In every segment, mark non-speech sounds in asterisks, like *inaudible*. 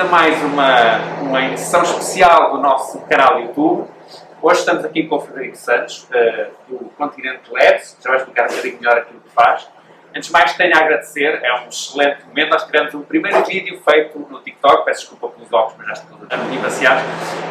a mais uma, uma edição especial do nosso canal YouTube. Hoje estamos aqui com o Frederico Santos, uh, do Continente Labs, já vai explicar um bocadinho melhor aquilo que faz. Antes de mais, tenho a agradecer, é um excelente momento. Nós tivemos um primeiro vídeo feito no TikTok, peço desculpa pelos óculos, mas já estou passeado,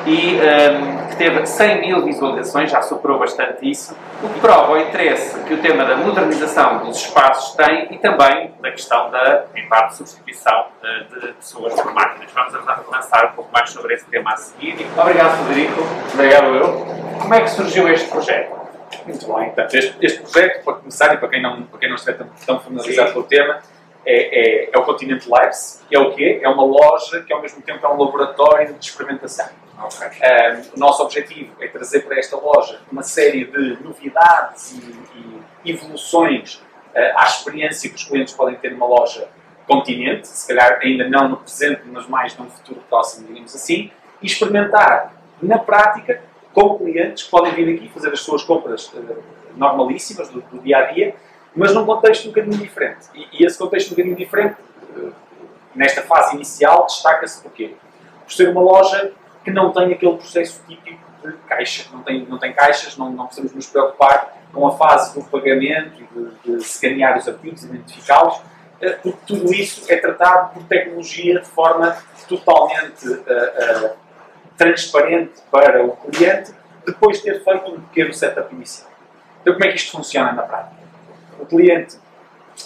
e um, que teve 100 mil visualizações, já superou bastante isso, o que prova o interesse que o tema da modernização dos espaços tem e também da questão da, em parte, substituição uh, de pessoas por máquinas. Vamos avançar um pouco mais sobre esse tema a seguir. Obrigado, Federico. Obrigado, eu. Como é que surgiu este projeto? Muito bem. Então, este, este, projeto, para começar, e para quem não, para quem não estiver tão, tão familiarizado com o tema, é, é, é, o Continente Labs. É o quê? É uma loja que, ao mesmo tempo, é um laboratório de experimentação. Okay. Um, o nosso objetivo é trazer para esta loja uma série de novidades e, e evoluções uh, à experiência que os clientes podem ter numa loja continente, se calhar ainda não no presente, mas mais num futuro próximo, digamos assim, e experimentar na prática com clientes que podem vir aqui fazer as suas compras uh, normalíssimas do, do, dia a dia, mas num contexto um bocadinho diferente. E, e esse contexto um bocadinho diferente, uh, nesta fase inicial, destaca-se porquê? Por ser uma loja que não tem aquele processo típico de caixa, não tem, não tem caixas, não, não precisamos nos preocupar com a fase do pagamento e de, de escanear os artigos, identificá-los, uh, porque tudo isso é tratado por tecnologia de forma totalmente transparente para o cliente depois de ter feito um pequeno setup inicial. Então, como é que isto funciona na prática? O cliente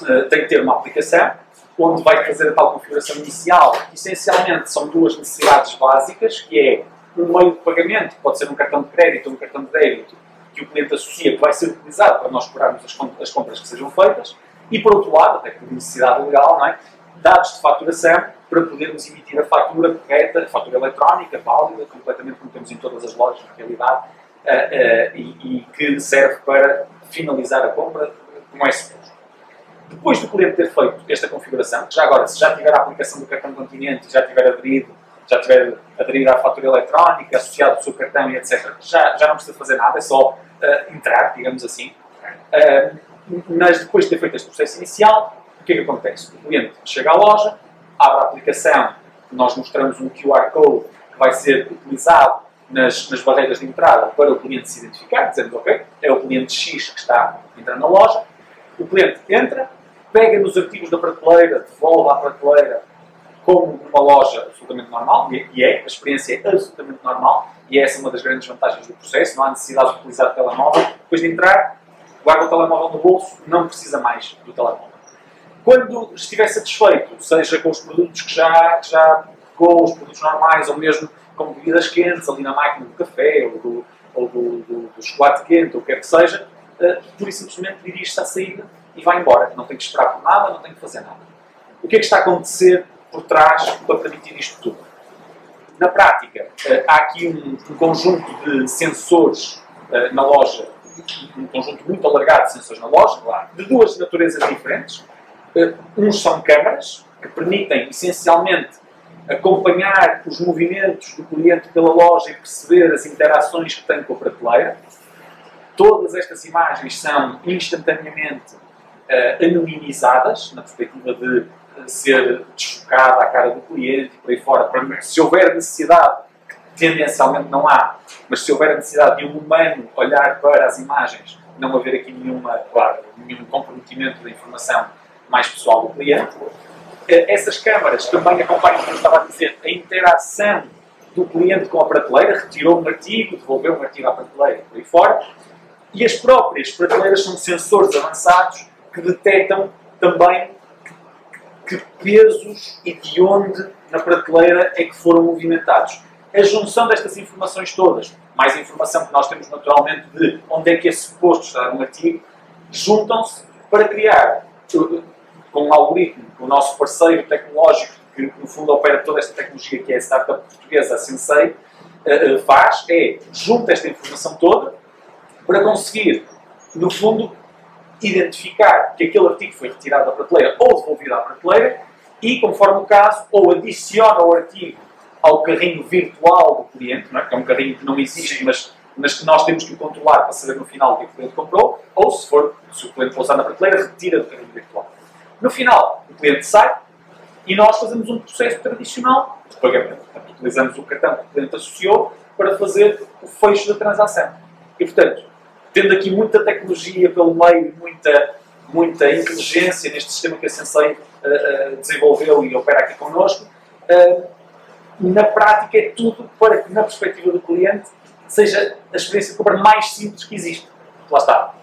uh, tem que ter uma aplicação onde vai fazer a tal configuração inicial. Essencialmente, são duas necessidades básicas, que é um meio de pagamento, pode ser um cartão de crédito ou um cartão de débito, que o cliente associa que vai ser utilizado para nós cobrarmos as compras que sejam feitas, e por outro lado, até por necessidade legal, é? dados de faturação para podermos emitir a fatura correta, a fatura eletrónica, válida, completamente como temos em todas as lojas, na realidade, uh, uh, e, e, que serve para finalizar a compra como é suposto. Depois do cliente ter feito esta configuração, já agora, se já tiver a aplicação do cartão Continente, já tiver aderido, já tiver aderido à fatura eletrónica, associado ao seu cartão e etc., já, já não precisa fazer nada, é só uh, entrar, digamos assim. mas depois de ter feito este processo inicial, o que é que acontece? O cliente chega à loja, abre a aplicação, nós mostramos um QR Code que vai ser utilizado nas, nas barreiras de entrada para o cliente se identificar, dizendo, ok, é o cliente X que está entrando na loja. O cliente entra, pega nos artigos da prateleira, devolve à prateleira como uma loja absolutamente normal, e é, a experiência é absolutamente normal, e essa é uma das grandes vantagens do processo, não há necessidade de utilizar o telemóvel. Depois de entrar, guarda o telemóvel no bolso, não precisa mais do telemóvel. Quando estiver satisfeito, seja com os produtos que já, que já com os produtos normais, ou mesmo com bebidas quentes ali na máquina do café, ou do, ou do, do, do chocolate quente, ou o que quer que seja, uh, e simplesmente dirige-se à saída e vai embora. Não tem que esperar por nada, não tem que fazer nada. O que é que está a acontecer por trás para permitir isto tudo? Na prática, uh, há aqui um, um, conjunto de sensores uh, na loja, um conjunto muito alargado de sensores na loja, de duas naturezas diferentes. Uh, uns são câmaras, que permitem essencialmente acompanhar os movimentos do cliente pela loja e perceber as interações que tem com a prateleira. Todas estas imagens são instantaneamente uh, anonimizadas, na perspectiva de uh, ser desfocada à cara do cliente e por aí fora. Se houver necessidade, que tendencialmente não há, mas se houver a necessidade de um humano olhar para as imagens, não haver aqui nenhuma, claro, nenhum comprometimento da informação mais pessoal do cliente. Eh, essas câmaras também acompanham, como estava a dizer, a interação do cliente com a prateleira, retirou um artigo, devolveu um artigo à prateleira por aí fora. E as próprias prateleiras são sensores avançados que detectam também que, pesos e de onde na prateleira é que foram movimentados. A junção destas informações todas, mais informação que nós temos naturalmente de onde é que é suposto estar um artigo, juntam-se para criar com um algoritmo que o nosso parceiro tecnológico, que no fundo opera toda esta tecnologia que é a startup portuguesa, a Sensei, eh, eh, faz, é junta esta informação toda para conseguir, no fundo, identificar que aquele artigo foi retirado da prateleira ou devolvido à prateleira e, conforme o caso, ou adiciona o artigo ao carrinho virtual do cliente, não é? que é um carrinho que não existe, mas, mas que nós temos que controlar para saber no final o que, é o cliente comprou, ou se for, se o cliente pousar na prateleira, retira do carrinho virtual. No final, o cliente sai e nós fazemos um processo tradicional de pagamento. Portanto, utilizamos o cartão que o cliente associou para fazer o fecho da transação. E, portanto, tendo aqui muita tecnologia pelo meio, muita, muita inteligência neste sistema que a Sensei uh, uh, desenvolveu e opera aqui connosco, uh, na prática é tudo para que, na perspectiva do cliente, seja a experiência de compra mais simples que existe. Lá está.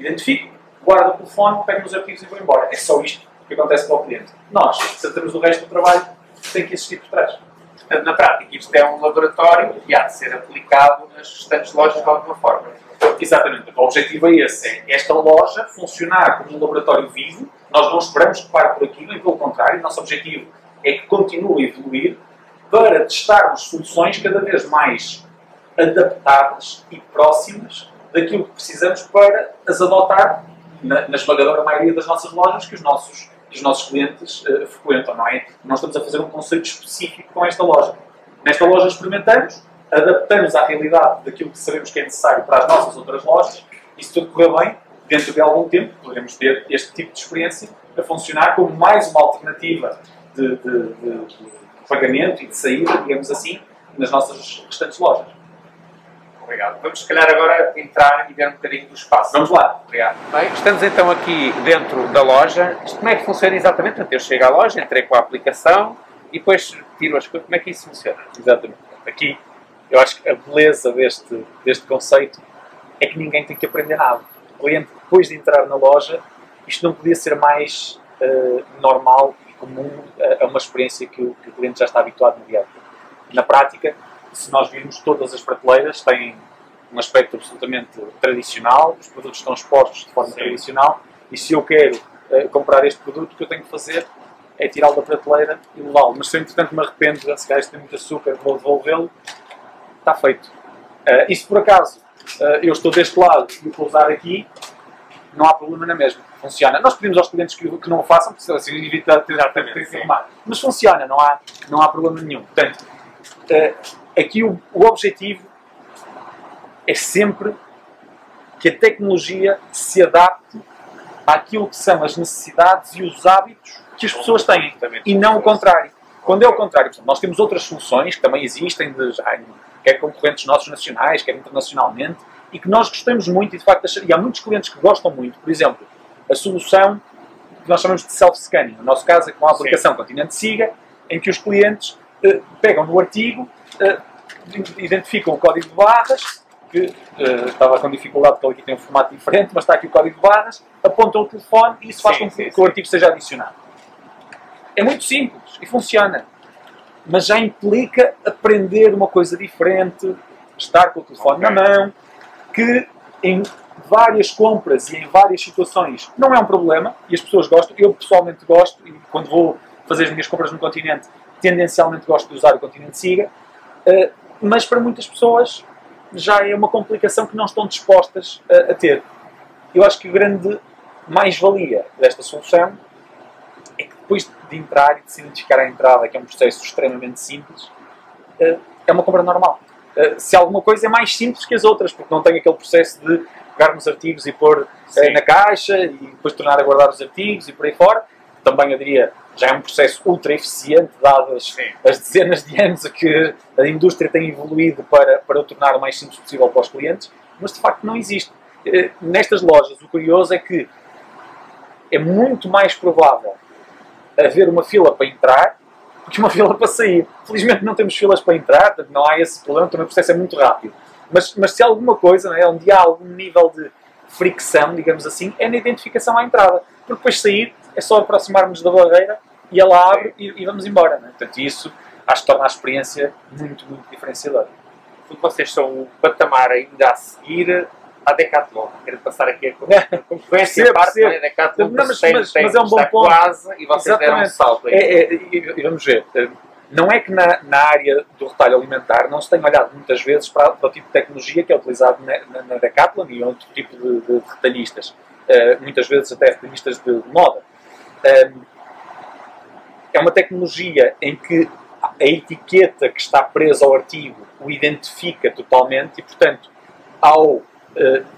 Identifico, guardo o telefone, pego os arquivos e vou embora. É só isto que acontece para o cliente. Nós, se temos o resto do trabalho, tem que existir por trás. Portanto, na prática, isto é um laboratório e há de ser aplicado nas restantes lojas de alguma forma. Exatamente. O objetivo é esse. É esta loja funcionar como um laboratório vivo. Nós não esperamos que pare por aquilo, e pelo contrário, nosso objetivo é que continue a evoluir para testarmos soluções cada vez mais adaptadas e próximas daquilo que precisamos para as adotar na, na esmagadora maioria das nossas lojas que os nossos, que os nossos clientes uh, frequentam, não é? Nós estamos a fazer um conceito específico com esta loja. Nesta loja experimentamos, adaptamos à realidade daquilo que sabemos que é necessário para as nossas outras lojas e se tudo correr bem, dentro de algum tempo poderemos ter este tipo de experiência a funcionar como mais uma alternativa de, de, de, de pagamento e de saída, digamos assim, nas nossas restantes lojas. Obrigado. Vamos, se calhar, agora entrar e ver um bocadinho do espaço. Vamos lá. Obrigado. Bem, estamos então aqui dentro da loja. Isto como é que funciona exatamente? Eu chego à loja, entrei com a aplicação e depois tiro as coisas. Como é que isso funciona? Exatamente. Aqui, eu acho que a beleza deste, deste conceito é que ninguém tem que aprender nada. O cliente, depois de entrar na loja, isto não podia ser mais uh, normal e comum a, uma experiência que o, que o cliente já está habituado no dia a dia. Na prática, se nós virmos todas as prateleiras, têm um aspecto absolutamente tradicional, os produtos estão expostos de forma Sim. tradicional, e se eu quero uh, comprar este produto, o que eu tenho que fazer é tirá-lo da prateleira e levá-lo. Mas se eu, entretanto, me arrependo, se calhar tem muito açúcar, vou devolvê-lo, está feito. Uh, e se por acaso uh, eu estou deste lado e o vou usar aqui, não há problema na mesma. Funciona. Nós pedimos aos clientes que, que não o façam, porque assim evita ter que Mas funciona, não há, não há problema nenhum. Portanto, uh, aqui o, o objetivo é sempre que a tecnologia se adapte àquilo que são as necessidades e os hábitos que as pessoas têm. E não o contrário. Quando é o contrário, nós temos outras soluções que também existem, de, já, quer concorrentes nossos nacionais, quer internacionalmente, e que nós gostamos muito, e de facto, e há muitos clientes que gostam muito. Por exemplo, a solução que nós chamamos de self-scanning. No nosso caso é com a aplicação Sim. Continente Siga, em que os clientes uh, pegam no artigo, uh, identificam o código de barras, que uh, estava com dificuldade porque ele aqui tem um formato diferente, mas está aqui o código de barras, apontam o telefone e isso faz sim, com que, sim, que o artigo seja adicionado. É muito simples e funciona, mas já implica aprender uma coisa diferente, estar com o telefone okay. na mão, que em várias compras e em várias situações não é um problema e as pessoas gostam. Eu pessoalmente gosto e quando vou fazer as minhas compras no continente, tendencialmente gosto de usar o continente Siga. Uh, mas para muitas pessoas já é uma complicação que não estão dispostas a, a ter. Eu acho que a grande mais-valia desta solução é que depois de entrar e de se identificar a entrada, que é um processo extremamente simples, eh, é uma compra normal. Eh, se alguma coisa é mais simples que as outras, porque não tem aquele processo de pegar nos artigos e pôr eh, Sim. na caixa e depois tornar a guardar os artigos e por aí fora. Também eu diria já é um processo ultra eficiente, dadas as dezenas de anos a que a indústria tem evoluído para, para o tornar o mais simples possível para os clientes, mas de facto não existe. Eh, nestas lojas, o curioso é que é muito mais provável haver uma fila para entrar do que uma fila para sair. Felizmente não temos filas para entrar, não há esse problema, também o processo é muito rápido. Mas, mas se há alguma coisa, é, onde há algum nível de fricção, digamos assim, é na identificação à entrada. Porque depois sair é só aproximarmos da barreira e ela abre e, e vamos embora. Né? Portanto, isso acho que torna a experiência muito, muito diferenciadora. Porque vocês são o patamar ainda a seguir à Decathlon. Quero passar aqui a *laughs* concorrência, a parte da Decathlon, não, mas, tem, mas, tem, mas é um bom ponto. quase e vocês Exatamente. deram um salto. É, é, e, e, vamos ver, eh, não é que na, na, área do retalho alimentar não se tem olhado muitas vezes para, para o tipo de tecnologia que é utilizado na, na, na Decathlon e outro tipo de, de, de retalhistas. Uh, muitas vezes até retalhistas de, de moda. Um, é uma tecnologia em que a etiqueta que está presa ao artigo o identifica totalmente e, portanto, ao uh,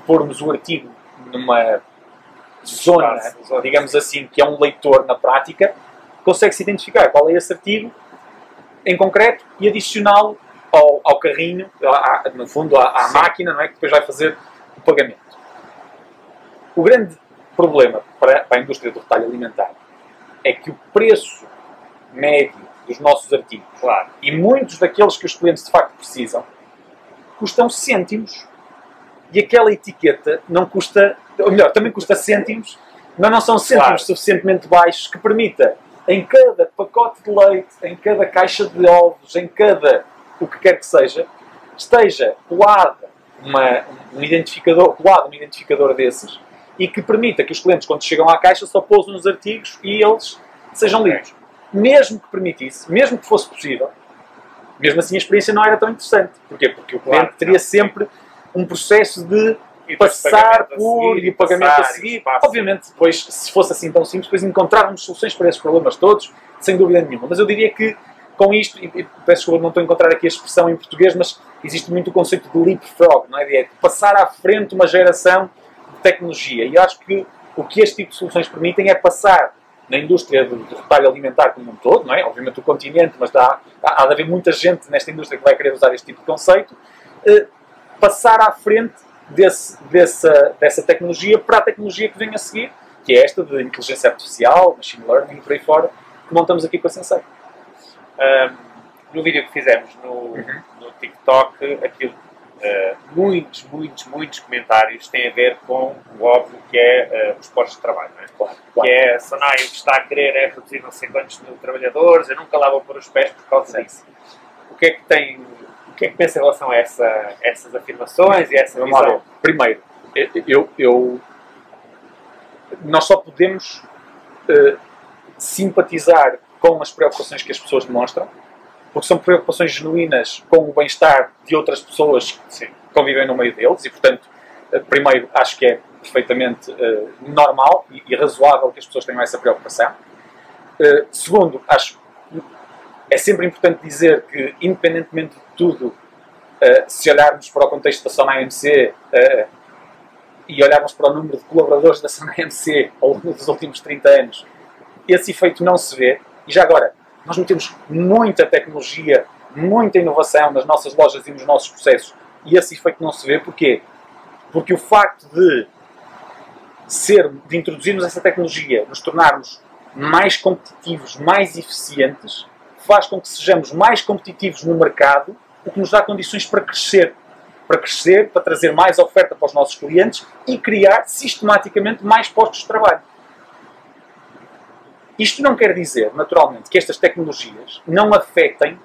pormos o artigo numa zona, digamos assim, que é um leitor na prática, consegue-se identificar qual é esse artigo em concreto e adicioná-lo ao, ao carrinho, à- no fundo à, à máquina, não é? que depois vai fazer o pagamento. O grande problema para, para a indústria do retalho alimentar é que o preço médio dos nossos artigos Claro. e muitos daqueles que os clientes de facto precisam custam cêntimos e aquela etiqueta não custa, ou melhor, também custa cêntimos, mas não são cêntimos Claro. suficientemente baixos que permita em cada pacote de leite, em cada caixa de ovos, em cada o que quer que seja, esteja colada uma, um identificador, colado um identificador desses e que permita que os clientes, quando chegam à caixa, só pousem os artigos e eles sejam lidos. Mesmo que permitisse, mesmo que fosse possível, mesmo assim a experiência não era tão interessante. Porquê? Porque o cliente Claro, teria não. sempre um processo de passar a por seguir, e o pagamento a passar, e seguir. espaço. Obviamente, depois, se fosse assim tão simples, depois encontrávamos soluções para esses problemas todos, sem dúvida nenhuma. Mas eu diria que com isto, e, e peço desculpa, não estou a encontrar aqui a expressão em português, mas existe muito o conceito de leapfrog, não é? De passar à frente uma geração tecnologia. E acho que o que este tipo de soluções permitem é passar na indústria do, do retalho alimentar como um todo, não é? Obviamente o continente, mas dá, há, há de haver muita gente nesta indústria que vai querer usar este tipo de conceito, eh, passar à frente desse, dessa, dessa tecnologia para a tecnologia que vem a seguir, que é esta de inteligência artificial, machine learning por aí fora, que montamos aqui com a Sensei. Ahm, no vídeo que fizemos no, no TikTok, aquilo, ah, muitos, muitos, muitos comentários têm a ver com o óbvio que é ah, os postos de trabalho. Não é? Claro, Que é, a Sonai o que está a querer é reduzir não sei quantos mil trabalhadores, eu nunca lá vou pôr os pés por causa disso. O que é que tem, o que é que pensa em relação a essa, essas afirmações e a essa Vamos visão? Primeiro, eu, eu- nós só podemos eh, simpatizar com as preocupações que as pessoas demonstram, porque são preocupações genuínas com o bem-estar de outras pessoas que convivem no meio deles e, portanto, eh, primeiro, acho que é perfeitamente eh, normal e, e razoável que as pessoas tenham essa preocupação. Eh, segundo, acho é sempre importante dizer que, independentemente de tudo, eh, se olharmos para o contexto da Sona AMC eh, e olharmos para o número de colaboradores da Sona AMC ao longo dos últimos 30 anos, esse efeito não se vê. E já agora, nós metemos muita tecnologia, muita inovação nas nossas lojas e nos nossos processos e esse efeito não se vê. Porquê? Porque o facto de ser, de introduzirmos essa tecnologia, nos tornarmos mais competitivos, mais eficientes, faz com que sejamos mais competitivos no mercado, o que nos dá condições para crescer. Para crescer, para trazer mais oferta para os nossos clientes e criar sistematicamente mais postos de trabalho. Isto não quer dizer, naturalmente, que estas tecnologias não afetem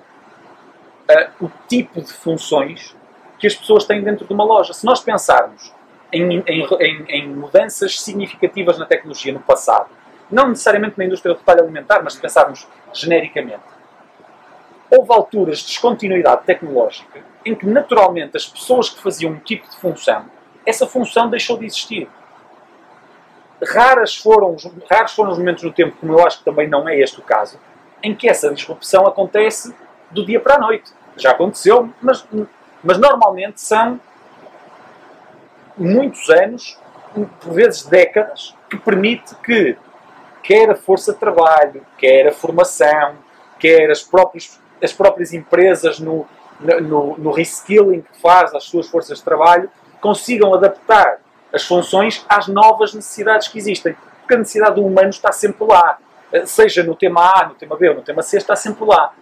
ah, o tipo de funções que as pessoas têm dentro de uma loja. Se nós pensarmos em, em- em- em mudanças significativas na tecnologia no passado, não necessariamente na indústria do retalho alimentar, mas se pensarmos genericamente, houve alturas de descontinuidade tecnológica em que, naturalmente, as pessoas que faziam um tipo de função, essa função deixou de existir. Raras foram, os- raros foram os momentos no tempo, como eu acho que também não é este o caso, em que essa disrupção acontece do dia para a noite. Já aconteceu, mas, mas normalmente são muitos anos, por vezes décadas, que permite que quer a força de trabalho, quer a formação, quer as próprias, as próprias empresas no, no, no reskilling que faz às suas forças de trabalho, consigam adaptar as funções às novas necessidades que existem. Porque a necessidade do humano está sempre lá. Eh, Seja no tema A, no tema B ou no tema C, está sempre lá.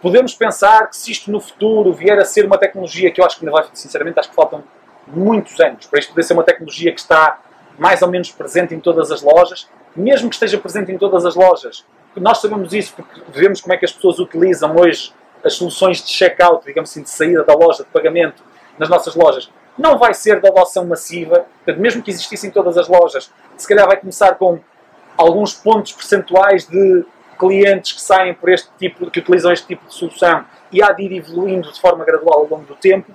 Podemos pensar que se isto no futuro vier a ser uma tecnologia que eu acho que ainda vai, sinceramente, acho que faltam muitos anos para isto poder ser uma tecnologia que está mais ou menos presente em todas as lojas, mesmo que esteja presente em todas as lojas, nós sabemos isso porque vemos como é que as pessoas utilizam hoje as soluções de checkout, digamos assim, de saída da loja, de pagamento nas nossas lojas. Não vai ser de adoção massiva, portanto, mesmo que existisse em todas as lojas, se calhar vai começar com alguns pontos percentuais de clientes que saem por este tipo, que utilizam este tipo de solução e há de ir evoluindo de forma gradual ao longo do tempo.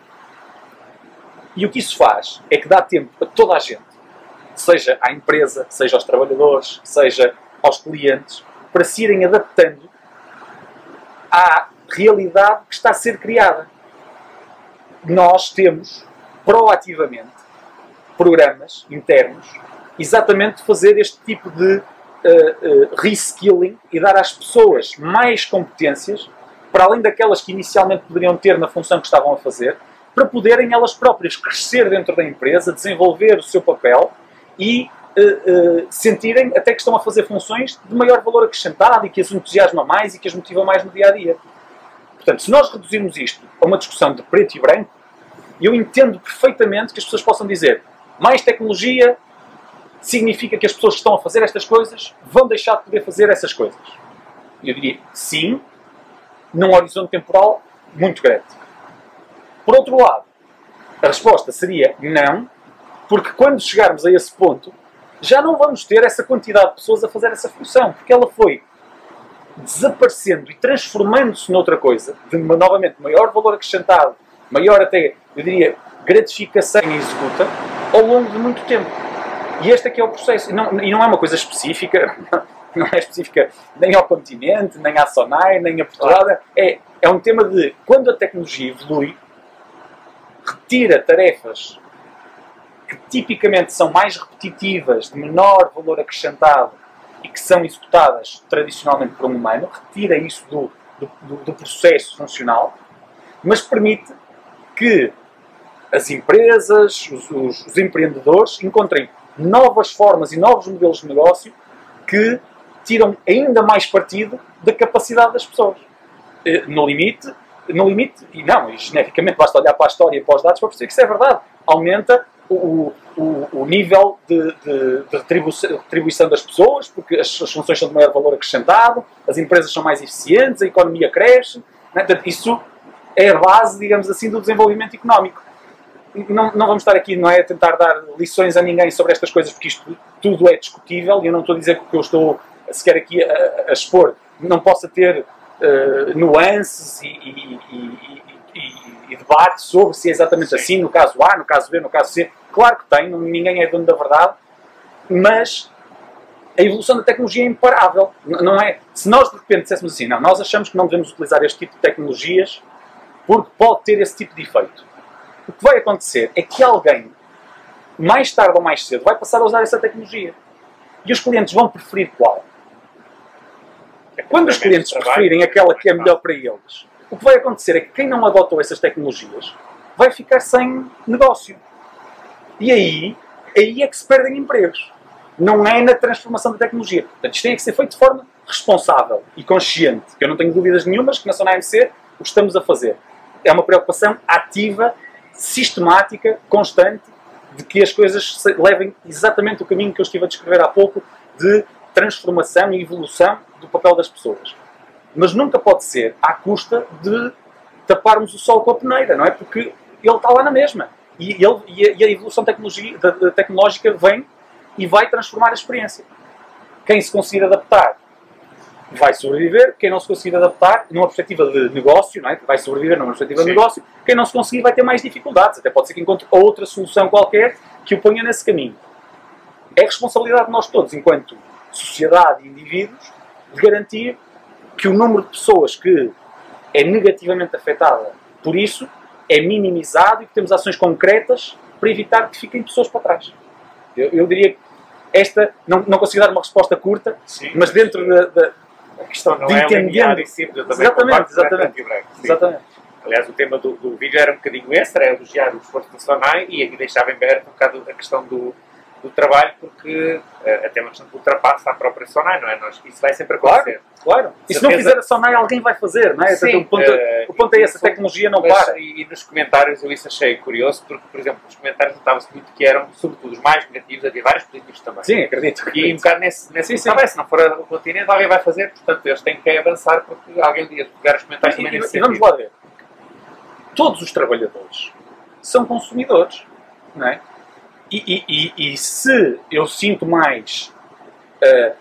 E o que isso faz é que dá tempo a toda a gente, seja à empresa, seja aos trabalhadores, seja aos clientes, para se irem adaptando à realidade que está a ser criada. Nós temos, proativamente, programas internos, exatamente fazer este tipo de uh, uh, reskilling e dar às pessoas mais competências, para além daquelas que inicialmente poderiam ter na função que estavam a fazer, para poderem elas próprias crescer dentro da empresa, desenvolver o seu papel e uh, sentirem até que estão a fazer funções de maior valor acrescentado e que as entusiasma mais e que as motiva mais no dia a dia. Portanto, se nós reduzirmos isto a uma discussão de preto e branco, eu entendo perfeitamente que as pessoas possam dizer mais tecnologia significa que as pessoas que estão a fazer estas coisas vão deixar de poder fazer essas coisas. Eu diria sim, num horizonte temporal muito grande. Por outro lado, a resposta seria não, porque quando chegarmos a esse ponto, já não vamos ter essa quantidade de pessoas a fazer essa função, porque ela foi desaparecendo e transformando-se noutra coisa, de novamente maior valor acrescentado, maior até, eu diria, gratificação executa, ao longo de muito tempo. E este aqui é o processo. E não, e não é uma coisa específica, *laughs* não é específica nem ao continente, nem à Sonai, nem a Portugal. É, é um tema de quando a tecnologia evolui, retira tarefas que tipicamente são mais repetitivas, de menor valor acrescentado e que são executadas tradicionalmente por um humano, retira isso do, do, do processo funcional, mas permite que as empresas, os, os, os, empreendedores encontrem novas formas e novos modelos de negócio que tiram ainda mais partido da capacidade das pessoas. Eh, no limite, no limite, e não, e genericamente basta olhar para a história e para os dados para perceber que isso é verdade. Aumenta o, o, o nível de, de, de retribuição, das pessoas, porque as, as, funções são de maior valor acrescentado, as empresas são mais eficientes, a economia cresce. Né? Portanto, isso é a base, digamos assim, do desenvolvimento económico. Não, não, vamos estar aqui, não é, a tentar dar lições a ninguém sobre estas coisas, porque isto tudo é discutível e eu não estou a dizer que o que eu estou sequer aqui a, a expor não possa ter uh, nuances e, e, e, e, debate sobre se é exatamente Sim. assim, no caso A, no caso B, no caso C. Claro que tem, ninguém é dono da verdade, mas a evolução da tecnologia é imparável. Não é? Se nós de repente disséssemos assim, não, nós achamos que não devemos utilizar este tipo de tecnologias porque pode ter esse tipo de efeito. O que vai acontecer é que alguém, mais tarde ou mais cedo, vai passar a usar essa tecnologia. E os clientes vão preferir qual? Quando os clientes preferirem aquela que é melhor para eles, o que vai acontecer é que quem não adotou essas tecnologias vai ficar sem negócio. E aí, aí é que se perdem empregos. Não é na transformação da tecnologia. Portanto, isto tem que ser feito de forma responsável e consciente. Eu não tenho dúvidas nenhumas que na Zona AMC o estamos a fazer. É uma preocupação ativa, sistemática, constante, de que as coisas levem exatamente o caminho que eu estive a descrever há pouco de transformação e evolução do papel das pessoas. Mas nunca pode ser à custa de taparmos o sol com a peneira, não é? Porque ele está lá na mesma. E, ele, e a, evolução tecnológica vem e vai transformar a experiência. Quem se conseguir adaptar vai sobreviver, quem não se conseguir adaptar, numa perspectiva de negócio, não é? vai sobreviver numa perspectiva Sim. de negócio, quem não se conseguir vai ter mais dificuldades, até pode ser que encontre outra solução qualquer que o ponha nesse caminho. É responsabilidade de nós todos, enquanto sociedade e indivíduos, de garantir que o número de pessoas que é negativamente afetada por isso é minimizado e que temos ações concretas para evitar que fiquem pessoas para trás. Eu, eu diria que esta, não, não consigo dar uma resposta curta, Sim, mas dentro da, da a questão não de é entendendo. E simples, exatamente, exatamente. exatamente. Aliás, o tema do, do, vídeo era um bocadinho esse, era elogiar o esforço Sonai e aqui deixava em aberto um bocado a questão do, do trabalho, porque uh, até uma questão de ultrapassa a própria Sonai, não é? Nós, isso vai sempre acontecer. Claro, claro. E se não fizer a Sonai, alguém vai fazer, não é? Sim, o, ponto, uh, o ponto é esse, a tecnologia não mas, para. E, e, nos comentários eu isso achei curioso, porque, por exemplo, nos comentários notava-se muito que eram, sobretudo, os mais negativos, havia vários positivos também. Sim, acredito. acredito. E um bocado nesse, nesse sim, sim. Também, se não for o continente, alguém vai fazer, portanto, eles têm que avançar, porque alguém dia pegar os comentários e, também e, nesse e vamos lá ver. Todos os trabalhadores são consumidores, não é? E, e, e, se eu sinto mais uh,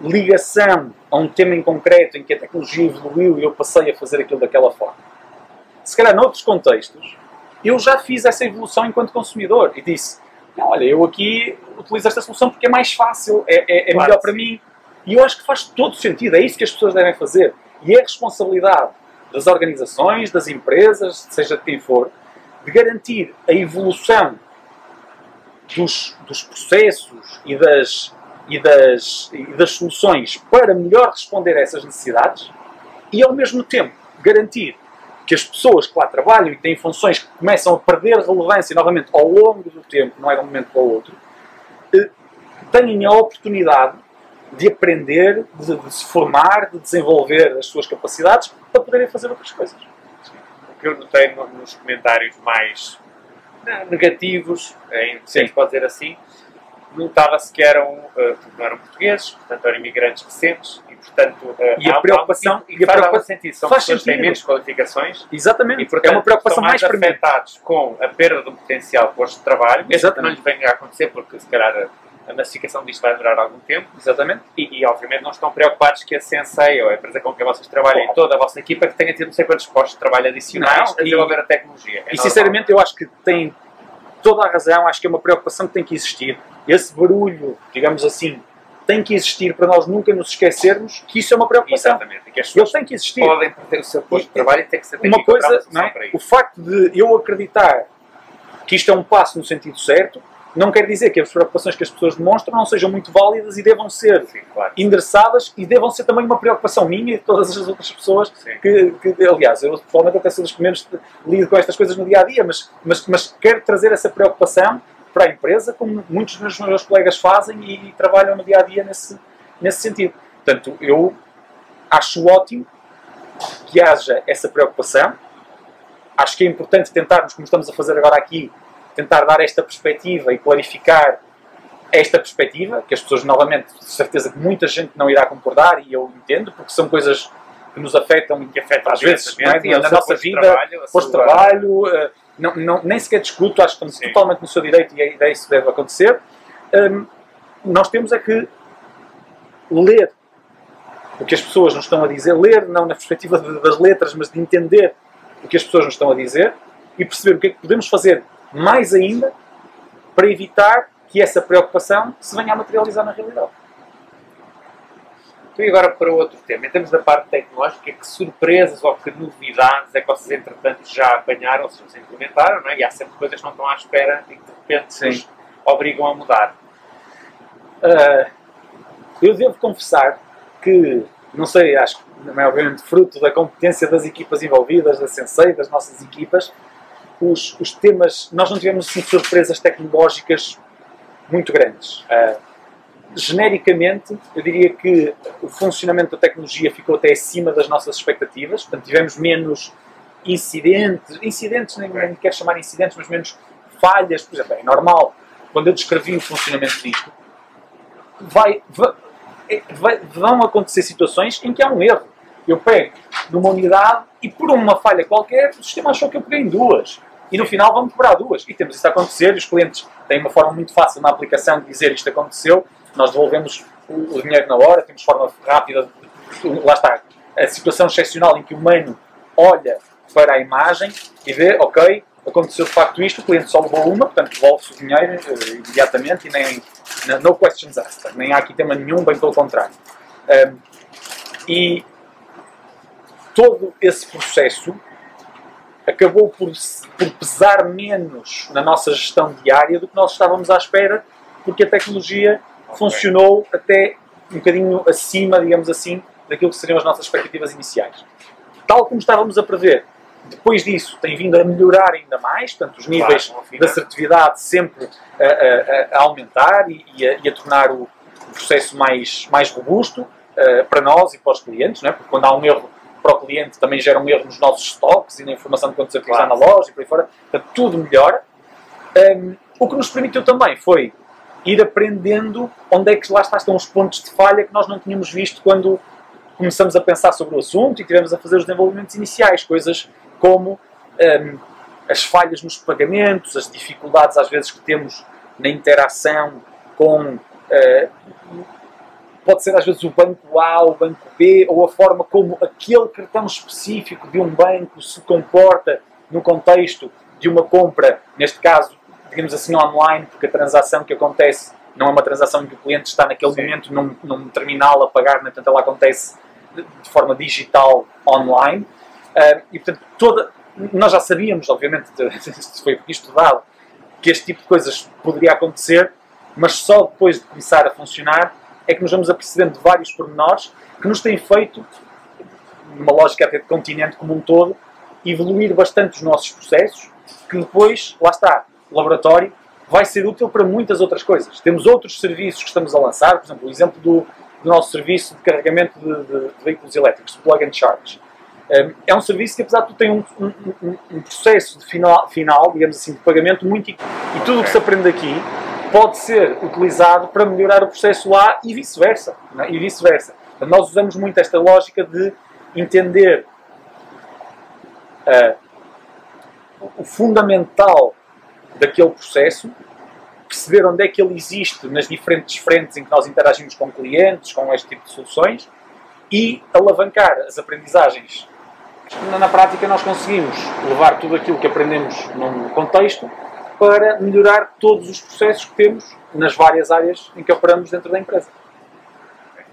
ligação a um tema em concreto em que a tecnologia evoluiu e eu passei a fazer aquilo daquela forma, se calhar noutros contextos, eu já fiz essa evolução enquanto consumidor e disse: não, olha, eu aqui utilizo esta solução porque é mais fácil, é, é, é claro, melhor para mim. E eu acho que faz todo sentido, é isso que as pessoas devem fazer. E é responsabilidade das organizações, das empresas, seja de quem for, de garantir a evolução dos, dos processos e das e das, e das soluções para melhor responder a essas necessidades e, ao mesmo tempo, garantir que as pessoas que lá trabalham e têm funções que começam a perder relevância novamente ao longo do tempo, não é de um momento para o outro, eh, tenham a oportunidade de aprender, de, de, se formar, de desenvolver as suas capacidades para poderem fazer outras coisas. O que eu notei nos comentários mais negativos, em, se pode dizer assim, notava-se que eram, uh, não eram portugueses, portanto eram imigrantes recentes e, portanto, uh, e a preocupação e, e a preocupação sentido, são faz pessoas que têm menos qualificações Exatamente, e, portanto, é uma preocupação mais, mais afetados com a perda do potencial posto de trabalho, Exatamente. que não lhes venha a acontecer porque se calhar a massificação disto vai durar algum tempo. Exatamente. E, e, obviamente não estão preocupados que a Sensei ou a empresa com que vocês trabalham e toda a vossa equipa que tenha tido não sei quantos postos de trabalho adicionais não, a desenvolver a tecnologia. É e sinceramente eu acho que tem toda a razão, acho que é uma preocupação que tem que existir. Esse barulho, digamos assim, tem que existir para nós nunca nos esquecermos que isso é uma preocupação. Exatamente. E que as Ele tem que existir. Podem perder o seu posto de trabalho e tem que ser uma coisa, não é? O facto de eu acreditar que isto é um passo no sentido certo, não quer dizer que as preocupações que as pessoas demonstram não sejam muito válidas e devam ser Sim, claro. endereçadas e devam ser também uma preocupação minha e de todas as outras pessoas que, que, aliás, eu provavelmente até sou dos que menos lido com estas coisas no dia a dia, mas, mas, mas quero trazer essa preocupação para a empresa, como muitos dos meus colegas fazem e, e trabalham no dia a dia nesse, nesse sentido. Portanto, eu acho ótimo que haja essa preocupação. Acho que é importante tentarmos, como estamos a fazer agora aqui, tentar dar esta perspectiva e clarificar esta perspectiva, que as pessoas, novamente, de certeza que muita gente não irá concordar, e eu entendo, porque são coisas que nos afetam e que afetam às vezes é? na nossa vida, pós-trabalho, uh, não, não, nem sequer discuto, acho que estamos Sim. totalmente no seu direito e é isso que deve acontecer. Um, nós temos é que ler o que as pessoas nos estão a dizer, ler não na perspectiva das letras, mas de entender o que as pessoas nos estão a dizer e perceber o que é que podemos fazer mais ainda para evitar que essa preocupação se venha a materializar na realidade. Então, e agora para outro tema, em termos da parte tecnológica, que surpresas ou que novidades é que vocês, entretanto, já apanharam, ou se implementaram, não é? e há sempre coisas que não estão à espera e que de repente Sim. obrigam a mudar? Uh, eu devo confessar que, não sei, acho que não é obviamente fruto da competência das equipas envolvidas, da Sensei, das nossas equipas, os, os temas, nós não tivemos assim, surpresas tecnológicas muito grandes. Uh, genericamente, eu diria que o funcionamento da tecnologia ficou até acima das nossas expectativas, portanto, tivemos menos incidentes, incidentes, nem, nem quero chamar incidentes, mas menos falhas, por exemplo, é normal, quando eu descrevi o funcionamento disto, vai, é, vai, vão acontecer situações em que há um erro. Eu pego numa unidade e por uma falha qualquer o sistema achou que eu peguei em duas e no final vamos cobrar duas. E temos isso a acontecer, os clientes têm uma forma muito fácil na aplicação de dizer isto aconteceu, nós devolvemos o, dinheiro na hora, temos forma rápida, lá está, a situação excepcional em que o humano olha para a imagem e vê, ok, aconteceu de facto isto, o cliente só levou uma, portanto devolve-se o dinheiro uh, imediatamente e nem, no questions asked, nem há aqui tema nenhum, bem pelo contrário. Um, e todo esse processo acabou por, por pesar menos na nossa gestão diária do que nós estávamos à espera, porque a tecnologia okay. funcionou até um bocadinho acima, digamos assim, daquilo que seriam as nossas expectativas iniciais. Tal como estávamos a prever, depois disso tem vindo a melhorar ainda mais, portanto, os níveis claro, da assertividade sempre a, a, a aumentar e, e, a, e, a, tornar o, processo mais, mais robusto uh, para nós e para os clientes, não é? porque quando há um erro para o cliente também gera um erro nos nossos stocks e na informação de quanto se claro. na loja e por aí fora. Portanto, tudo melhora. Um, o que nos permitiu também foi ir aprendendo onde é que lá estão os pontos de falha que nós não tínhamos visto quando começamos a pensar sobre o assunto e tivemos a fazer os desenvolvimentos iniciais, coisas como um, as falhas nos pagamentos, as dificuldades às vezes que temos na interação com uh, pode ser às vezes o banco A, o banco B, ou a forma como aquele cartão específico de um banco se comporta no contexto de uma compra, neste caso, digamos assim, online, porque a transação que acontece não é uma transação em que o cliente está naquele Sim. momento num, num, terminal a pagar, portanto ela acontece de, de forma digital online. Uh, e portanto, toda, nós já sabíamos, obviamente, *laughs* se foi estudado, que este tipo de coisas poderia acontecer, mas só depois de começar a funcionar é que nos vamos apercebendo de vários pormenores que nos têm feito, numa lógica até de continente como um todo, evoluir bastante os nossos processos, que depois, lá está, o laboratório vai ser útil para muitas outras coisas. Temos outros serviços que estamos a lançar, por exemplo, o exemplo do, do nosso serviço de carregamento de, de, de veículos elétricos, Plug and Charge. Um, é um serviço que, apesar de tudo, tem um, um, um, processo de final, final, digamos assim, de pagamento muito... E tudo o que se aprende aqui pode ser utilizado para melhorar o processo lá e vice-versa. É? E vice-versa. Nós usamos muito esta lógica de entender uh, o fundamental daquele processo, perceber onde é que ele existe nas diferentes frentes em que nós interagimos com clientes, com este tipo de soluções e alavancar as aprendizagens. Na prática, nós conseguimos levar tudo aquilo que aprendemos num contexto para melhorar todos os processos que temos nas várias áreas em que operamos dentro da empresa.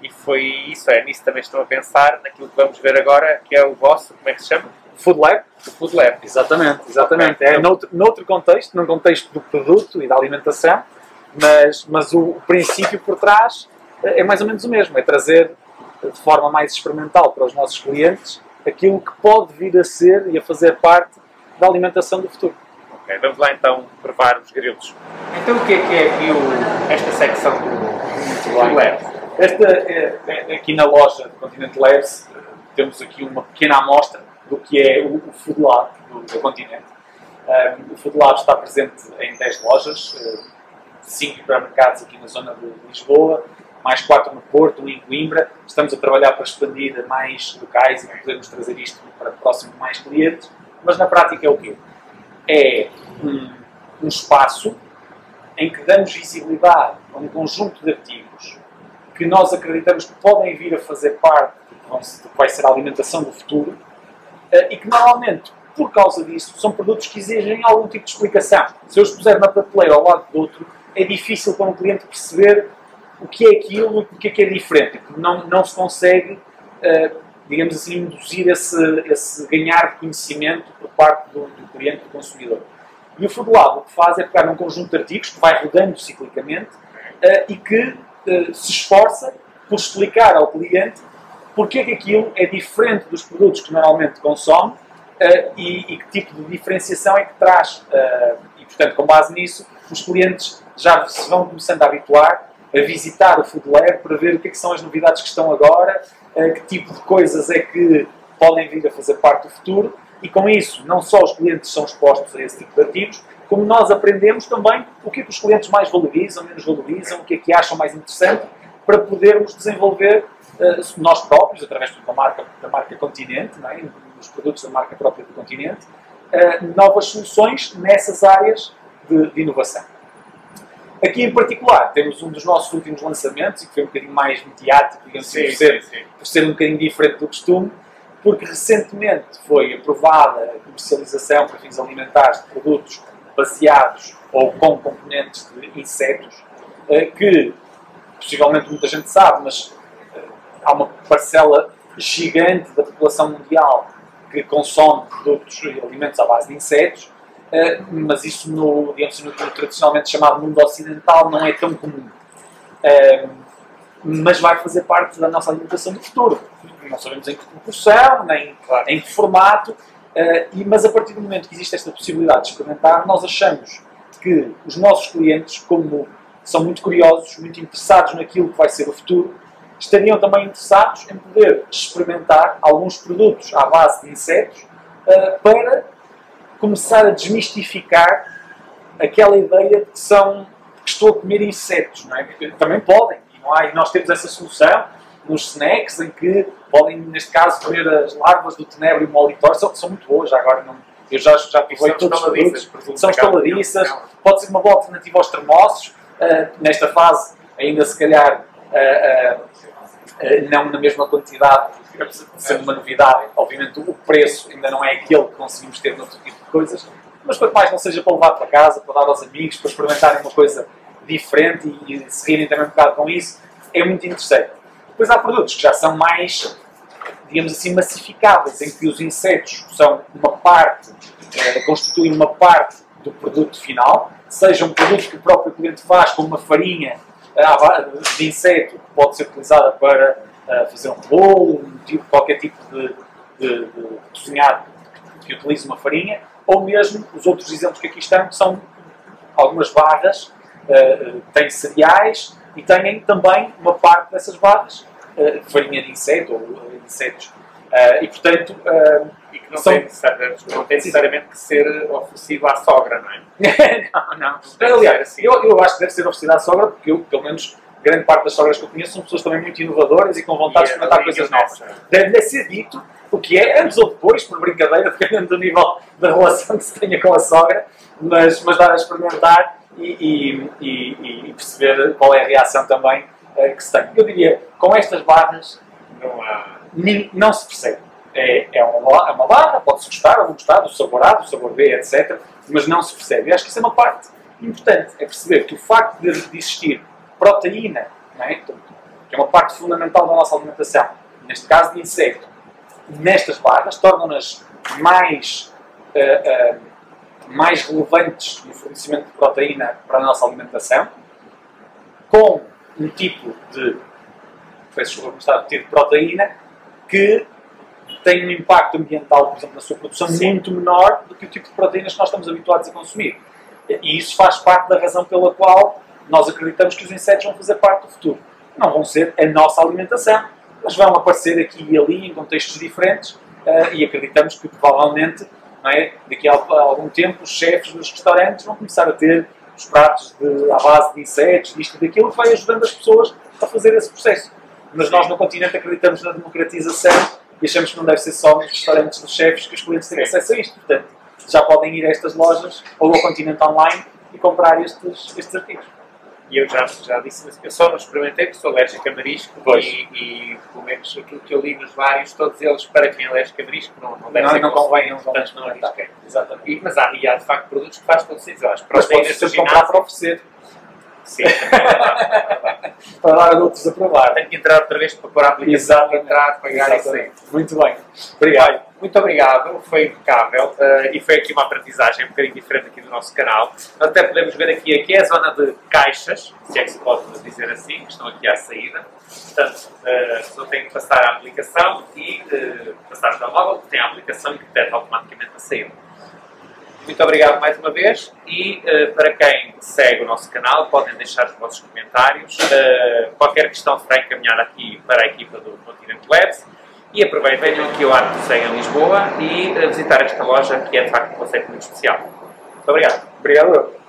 E foi isso, é nisso também estou a pensar, naquilo que vamos ver agora, que é o vosso, como é que se chama? Food Lab. O Food Lab. Exatamente, exatamente. É noutro, noutro contexto, num contexto do produto e da alimentação, mas, mas o, o princípio por trás é mais ou menos o mesmo, é trazer de forma mais experimental para os nossos clientes aquilo que pode vir a ser e a fazer parte da alimentação do futuro. Vamos lá então provar os grilos. Então o que é que é aqui o, esta secção do, do Lab? Esta, é, é, aqui na loja do Continente Labs temos aqui uma pequena amostra do que é o, o Food Lab do, do Continente. Um, o Food Lab está presente em 10 lojas, 5 uh, supermercados aqui na zona de Lisboa, mais 4 no Porto, um em Coimbra. Estamos a trabalhar para expandir a mais locais e podermos trazer isto para próximo mais clientes. Mas na prática é o quê? É um, um espaço em que damos visibilidade a um conjunto de artigos que nós acreditamos que podem vir a fazer parte do que vai ser a alimentação do futuro eh, e que normalmente, por causa disso, são produtos que exigem algum tipo de explicação. Se eu os puser na prateleira ao lado do outro, é difícil para um cliente perceber o que é aquilo e porque é que é diferente. Não, não se consegue, eh, digamos assim, induzir esse, esse ganhar de conhecimento por parte do, do cliente, do consumidor. E o Food Lab o que faz é pegar num conjunto de artigos que vai rodando ciclicamente uh, e que uh, se esforça por explicar ao cliente porque é que aquilo é diferente dos produtos que normalmente consome uh, e, e, que tipo de diferenciação é que traz. e, portanto, com base nisso, os clientes já se vão começando a habituar a visitar o Food Lab para ver o que, é que são as novidades que estão agora, que tipo de coisas é que podem vir a fazer parte do futuro e com isso, não só os clientes são expostos a esse tipo de ativos, como nós aprendemos também o que, é que os clientes mais valorizam, menos valorizam, o que é que acham mais interessante, para podermos desenvolver uh, nós próprios, através da marca, da marca Continente, é? dos produtos da marca própria do Continente, uh, novas soluções nessas áreas de, de, inovação. Aqui em particular temos um dos nossos últimos lançamentos, e que foi um bocadinho mais mediático, digamos assim, sim, por, ser, sim, sim. por ser um bocadinho diferente do costume, porque recentemente foi aprovada a comercialização para fins alimentares de produtos baseados ou com componentes de insetos, eh, que possivelmente muita gente sabe, mas eh, há uma parcela gigante da população mundial que consome produtos e alimentos à base de insetos, eh, mas isso no, digamos, no tradicionalmente chamado mundo ocidental não é tão comum mas vai fazer parte da nossa alimentação do futuro. Não sabemos em que proporção, nem claro. em que formato, uh, e, mas a partir do momento que existe esta possibilidade de experimentar, nós achamos que os nossos clientes, como são muito curiosos, muito interessados naquilo que vai ser o futuro, estariam também interessados em poder experimentar alguns produtos à base de insetos uh, para começar a desmistificar aquela ideia de que são que estou a comer insetos, não é? Porque também podem, e nós temos essa solução nos snacks, em que podem, neste caso, comer as larvas do tenebro e o molitor, são, são muito boas, agora não, eu já, já provei todos os produtos, são estaladiças, pode ser uma boa alternativa aos termossos, uh, nesta fase ainda se calhar uh, uh, não na mesma quantidade, sendo uma novidade, obviamente o preço ainda não é aquele que conseguimos ter noutro tipo de coisas, mas quanto mais não seja para levar para casa, para dar aos amigos, para experimentarem uma coisa diferente e, e se rirem também um bocado com isso, é muito interessante. Depois há produtos que já são mais, digamos assim, massificáveis, em que os insetos são uma parte, eh, constituem uma parte do produto final, seja um produto que o próprio cliente faz, como uma farinha de inseto, que pode ser utilizada para fazer um bolo, um tipo, qualquer tipo de, de, de cozinhado que utilize uma farinha, ou mesmo os outros exemplos que aqui estão, que são algumas barras, uh, têm cereais e têm também uma parte dessas barras, uh, farinha de inseto ou insetos. Uh, e portanto. e que não, são... tem, não tem necessariamente que ser oferecido à sogra, não é? *laughs* não, não. não aliás, assim. eu, eu acho que deve ser oferecido à sogra, porque eu, pelo menos, grande parte das sogras que eu conheço são pessoas também muito inovadoras e com vontade de é experimentar coisas novas. Deve ser dito o que é, antes ou depois, por brincadeira, *laughs* dependendo do nível da relação que se tenha com a sogra, mas, mas dar a experimentar e, e, e, e perceber qual é a reação também uh, que se tem. Eu diria, com estas barras, não, há, não se percebe. É, é, uma, é uma barra, pode-se gostar ou não gostar, do sabor A, do sabor B, etc. Mas não se percebe. E acho que isso é uma parte importante, é perceber que o facto de existir proteína, é? que é uma parte fundamental da nossa alimentação, neste caso de inseto, nestas barras, tornam-nas mais, uh, uh, mais relevantes no fornecimento de proteína para a nossa alimentação, com um tipo de, peço desculpa, tipo de proteína que tem um impacto ambiental, por exemplo, na sua produção Sim. muito menor do que o tipo de proteínas que nós estamos habituados a consumir. E isso faz parte da razão pela qual nós acreditamos que os insetos vão fazer parte do futuro. Não vão ser a nossa alimentação, mas vão aparecer aqui e ali em contextos diferentes uh, e acreditamos que provavelmente é, daqui a, algum tempo os chefes dos restaurantes vão começar a ter os pratos de, à base de insetos, isto e daquilo, vai ajudando as pessoas a fazer esse processo. Mas nós no continente acreditamos na democratização e achamos que não deve ser só nos restaurantes dos chefes que os clientes têm acesso a isto. Portanto, já podem ir a estas lojas ou ao continente online e comprar estes, estes artigos. E eu já, já disse, mas eu só não experimentei porque sou alérgico a marisco e, e, pelo menos aquilo que eu li nos vários, todos eles, para quem é alérgico a marisco, não, não deve não, ser não convém, não portanto não arrisquei. Exatamente. E, mas há, e há de facto produtos que faz todo sentido. As proteínas mas comprar para oferecer. Sim, *laughs* para dar a outros a provar. Tenho que entrar outra vez para pôr a aplicação, Exatamente. entrar, pagar Exatamente. isso aí. Muito bem. Obrigado. Muito obrigado, foi impecável uh, e foi aqui uma aprendizagem um bocadinho diferente aqui do nosso canal. Nós até podemos ver aqui, aqui é a zona de caixas, se é que se pode dizer assim, que estão aqui à saída. Portanto, uh, a pessoa tem que passar a aplicação e uh, passar o telemóvel, tem a aplicação e que detecta automaticamente a saída. Muito obrigado mais uma vez e uh, para quem segue o nosso canal podem deixar os vossos comentários. Uh, qualquer questão será encaminhada aqui para a equipa do Continente Labs. E aproveitem, venham aqui ao Arte do em Lisboa e uh, visitar esta loja que é de facto um conceito muito especial. Muito obrigado. Obrigado.